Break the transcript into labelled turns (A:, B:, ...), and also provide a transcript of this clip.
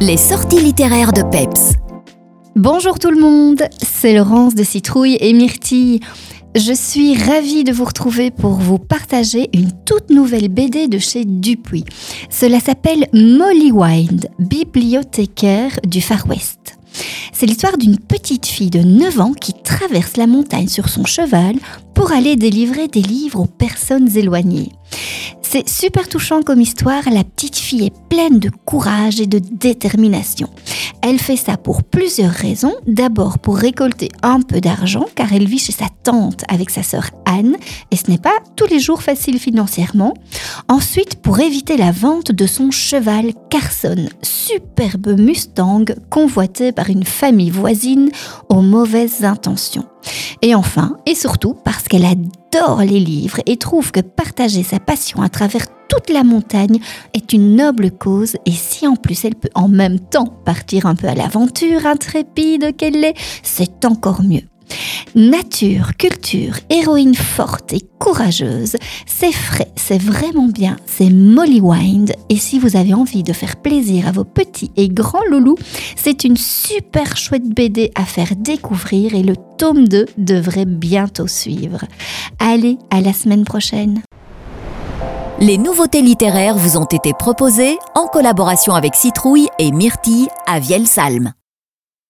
A: Les sorties littéraires de Peps.
B: Bonjour tout le monde, c'est Laurence de Citrouille et Myrtille. Je suis ravie de vous retrouver pour vous partager une toute nouvelle BD de chez Dupuis. Cela s'appelle Molly Wind, bibliothécaire du Far West. C'est l'histoire d'une petite fille de 9 ans qui traverse la montagne sur son cheval pour aller délivrer des livres aux personnes éloignées. C'est super touchant comme histoire, la petite fille est pleine de courage et de détermination. Elle fait ça pour plusieurs raisons. D'abord pour récolter un peu d'argent car elle vit chez sa tante avec sa sœur Anne et ce n'est pas tous les jours facile financièrement. Ensuite pour éviter la vente de son cheval Carson, superbe Mustang convoité par une famille voisine aux mauvaises intentions. Et enfin, et surtout parce qu'elle adore les livres et trouve que partager sa passion à travers toute la montagne est une noble cause et si en plus elle peut en même temps partir un peu à l'aventure intrépide qu'elle est, c'est encore mieux. Nature, culture, héroïne forte et courageuse, c'est frais, c'est vraiment bien, c'est Molly Wind. Et si vous avez envie de faire plaisir à vos petits et grands loulous, c'est une super chouette BD à faire découvrir et le tome 2 devrait bientôt suivre. Allez, à la semaine prochaine.
A: Les nouveautés littéraires vous ont été proposées en collaboration avec Citrouille et Myrtille à Vielsalm.